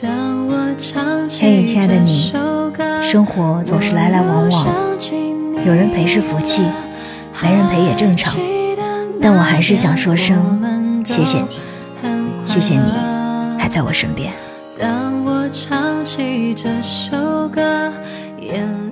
嘿，亲爱的你，生活总是来来往往，有人陪是福气，没人陪也正常。但我还是想说声谢谢你，谢谢你还在我身边。当我唱起这首歌，眼泪。